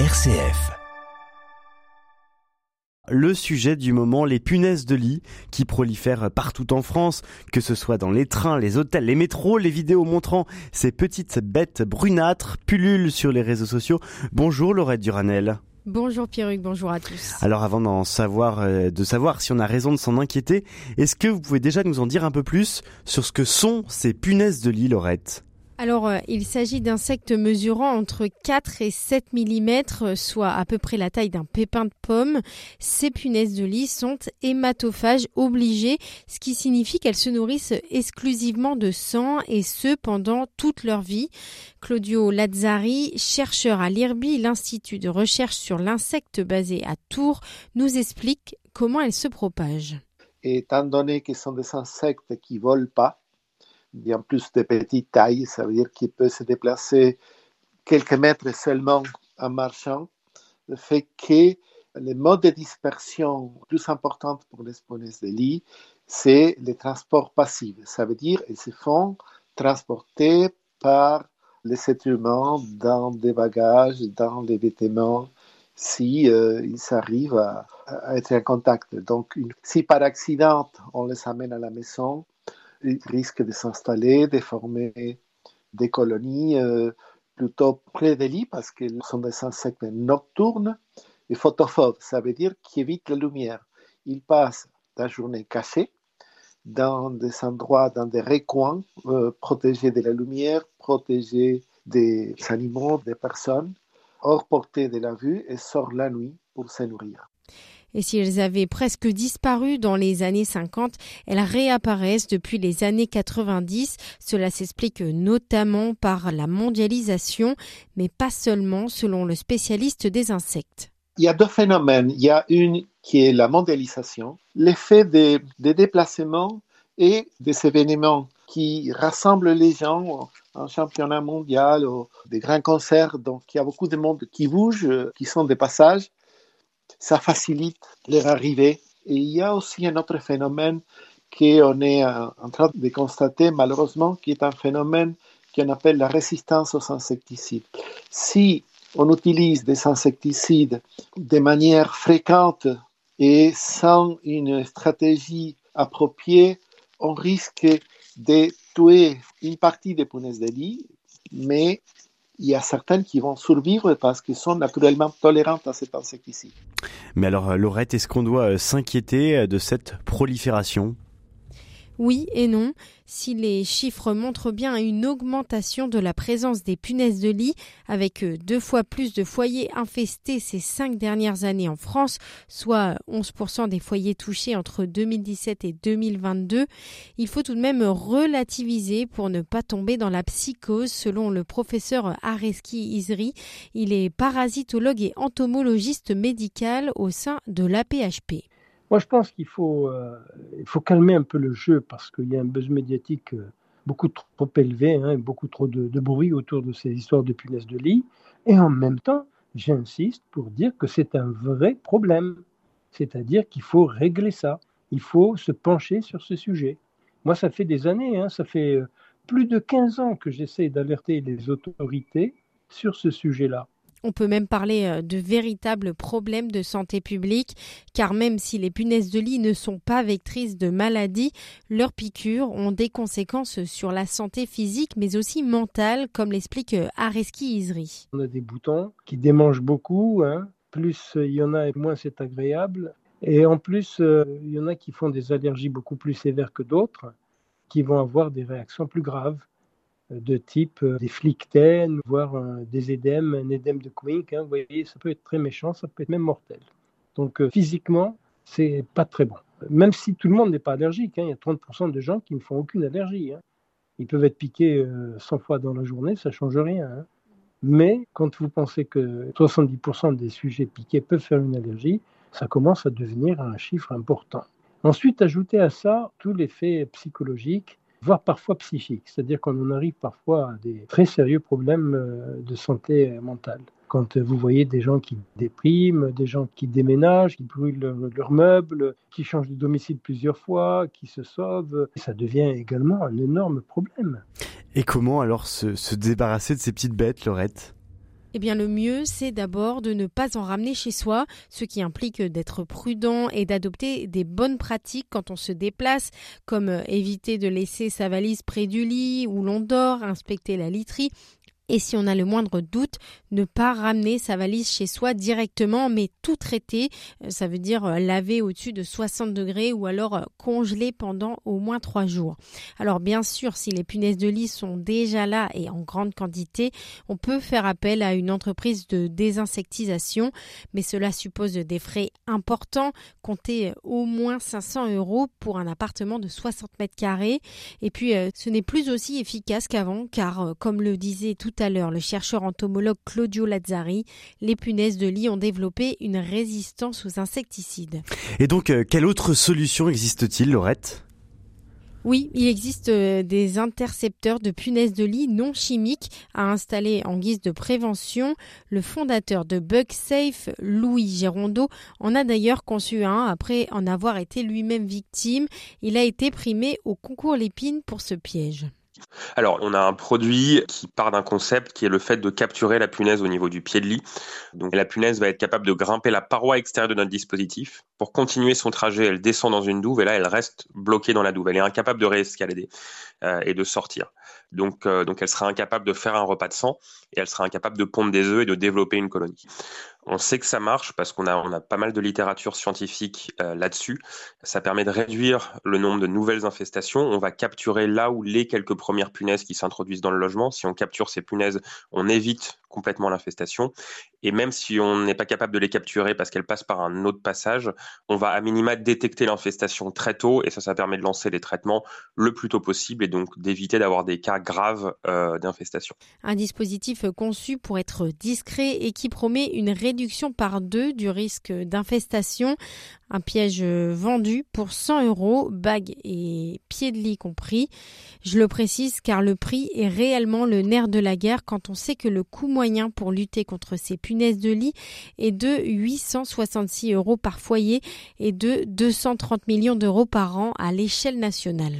RCF. Le sujet du moment, les punaises de lit qui prolifèrent partout en France, que ce soit dans les trains, les hôtels, les métros, les vidéos montrant ces petites bêtes brunâtres pullulent sur les réseaux sociaux. Bonjour Laurette Duranel. Bonjour Pierruc, bonjour à tous. Alors avant d'en savoir, euh, de savoir si on a raison de s'en inquiéter, est-ce que vous pouvez déjà nous en dire un peu plus sur ce que sont ces punaises de lit, Laurette? Alors, euh, il s'agit d'insectes mesurant entre 4 et 7 mm, soit à peu près la taille d'un pépin de pomme. Ces punaises de lit sont hématophages obligés, ce qui signifie qu'elles se nourrissent exclusivement de sang et ce pendant toute leur vie. Claudio Lazzari, chercheur à l'IRBI, l'Institut de recherche sur l'insecte basé à Tours, nous explique comment elles se propagent. Étant donné ce sont des insectes qui volent pas, bien plus de petite taille, ça veut dire qu'il peut se déplacer quelques mètres seulement en marchant, le fait que les modes de dispersion plus importants pour les punaises de lit, c'est les transports passifs. Ça veut dire qu'ils se font transporter par les êtres humains dans des bagages, dans des vêtements, si euh, arrivent à, être en contact. Donc, si par accident on les amène à la maison, risquent de s'installer, de former des colonies euh, plutôt près des lits parce qu'ils sont des insectes nocturnes et photophobes. Ça veut dire qu'ils évitent la lumière. Ils passent la journée cachée dans des endroits, dans des recoins euh, protégés de la lumière, protégés des animaux, des personnes, hors portée de la vue et sortent la nuit pour se nourrir. Et si elles avaient presque disparu dans les années 50, elles réapparaissent depuis les années 90. Cela s'explique notamment par la mondialisation, mais pas seulement selon le spécialiste des insectes. Il y a deux phénomènes. Il y a une qui est la mondialisation, l'effet des, déplacements et des événements qui rassemblent les gens un championnat mondial, des grands concerts. Donc, il y a beaucoup de monde qui bouge, qui sont des passages ça facilite leur arrivée. Et il y a aussi un autre phénomène qu'on est en train de constater malheureusement, qui est un phénomène qu'on appelle la résistance aux insecticides. Si on utilise des insecticides de manière fréquente et sans une stratégie appropriée, on risque de tuer une partie des punaises de lit, mais il y a certaines qui vont survivre parce qu'elles sont naturellement tolérantes à cet insecticide. Mais alors, Laurette, est-ce qu'on doit euh, s'inquiéter euh, de cette prolifération? Oui et non. Si les chiffres montrent bien une augmentation de la présence des punaises de lit, avec euh, deux fois plus de foyers infestés ces cinq dernières années en France, soit 11% des foyers touchés entre 2017 et 2022, il faut tout de même relativiser pour ne pas tomber dans la psychose, selon le professeur Areski Isri. Il est parasitologue et entomologiste médical au sein de l'APHP. Moi, je pense qu'il faut, euh, faut calmer un peu le jeu parce qu'il y a un buzz médiatique euh, beaucoup trop élevé, hein, beaucoup trop de, de, bruit autour de ces histoires de punaises de lit. Et en même temps, j'insiste pour dire que c'est un vrai problème. C'est-à-dire qu'il faut régler ça. Il faut se pencher sur ce sujet. Moi, ça fait des années, hein, ça fait euh, plus de 15 ans que j'essaie d'alerter les autorités sur ce sujet-là. On peut même parler euh, de véritables problèmes de santé publique, car même si les punaises de lit ne sont pas vectrices de maladies, leurs piqûres ont des conséquences sur la santé physique, mais aussi mentale, comme l'explique euh, Areski Isri. On a des boutons qui démangent beaucoup, hein. plus il y en a, moins c'est agréable. Et en plus, euh, il y en a qui font des allergies beaucoup plus sévères que d'autres, qui vont avoir des réactions plus graves de type euh, des flictènes, voire des édèmes, un édème de Quink. Hein, vous voyez, ça peut être très méchant, ça peut être même mortel. Donc euh, physiquement, c'est pas très bon. Même si tout le monde n'est pas allergique, hein, il y a 30% de gens qui ne font aucune allergie. Hein. Ils peuvent être piqués 100 euh, fois dans la journée, ça change rien. Mais quand vous pensez que 70% des sujets piqués peuvent faire une allergie, ça commence à devenir un chiffre important. Ensuite, ajouter à ça tout l'effet psychologique voire parfois psychique. C'est-à-dire qu'on arrive parfois à des très sérieux problèmes euh, de santé mentale. Quand vous voyez des gens qui dépriment, des gens qui déménagent, qui brûlent leurs meubles, qui changent de domicile plusieurs fois, qui se sauvent, ça devient également un énorme problème. Et comment alors se, se débarrasser de ces petites bêtes, Laurette? Eh bien, le mieux, c'est d'abord de ne pas en ramener chez soi, ce qui implique d'être prudent et d'adopter des bonnes pratiques quand on se déplace, comme euh, éviter de laisser sa valise près du lit où l'on dort, inspecter la literie et si on a le moindre doute, ne pas ramener sa valise chez soi directement, mais tout traiter. Euh, ça veut dire euh, laver au-dessus de 60 degrés ou alors euh, congeler pendant au moins trois jours. Alors bien sûr, si les punaises de lit sont déjà là et en grande quantité, on peut faire appel à une entreprise de désinsectisation, mais cela suppose des frais importants. Comptez au moins 500 euros pour un appartement de 60 mètres carrés. Et puis, ce n'est plus aussi efficace qu'avant, car comme le disait tout à l'heure le chercheur entomologue Claudio Lazzari, les punaises de lit ont développé une résistance aux insecticides. Et donc, euh, quelle autre solution existe-t-il, Laurette? Oui, il existe euh, des intercepteurs de punaises de lit non chimiques à installer en guise de prévention. Le fondateur de BugSafe, Louis Gérondeau, en a d'ailleurs conçu un après en avoir été lui-même victime. Il a été primé au concours Lépine pour ce piège. Alors, on a un produit qui part d'un concept qui est le fait de capturer la punaise au niveau du pied de lit. Donc, la punaise va être capable de grimper la paroi extérieure de notre dispositif. Pour continuer son trajet, elle descend dans une douve et là, elle reste bloquée dans la douve. Elle est incapable de réescalader euh, et de sortir. Donc, euh, donc, elle sera incapable de faire un repas de sang et elle sera incapable de pondre des œufs et de développer une colonie. On sait que ça marche parce qu'on a, on a pas mal de littérature scientifique euh, là-dessus. Ça permet de réduire le nombre de nouvelles infestations. On va capturer là où les quelques premières punaises qui s'introduisent dans le logement. Si on capture ces punaises, on évite complètement l'infestation. Et même si on n'est pas capable de les capturer parce qu'elles passent par un autre passage, on va à minima détecter l'infestation très tôt et ça, ça permet de lancer les traitements le plus tôt possible et donc d'éviter d'avoir des cas graves euh, d'infestation. Un dispositif conçu pour être discret et qui promet une réduction par deux du risque d'infestation. Un piège vendu pour 100 euros, bague et pied de lit compris. Je le précise car le prix est réellement le nerf de la guerre quand on sait que le coût pour lutter contre ces punaises de lit est de 866 euros par foyer et de 230 millions d'euros par an à l'échelle nationale.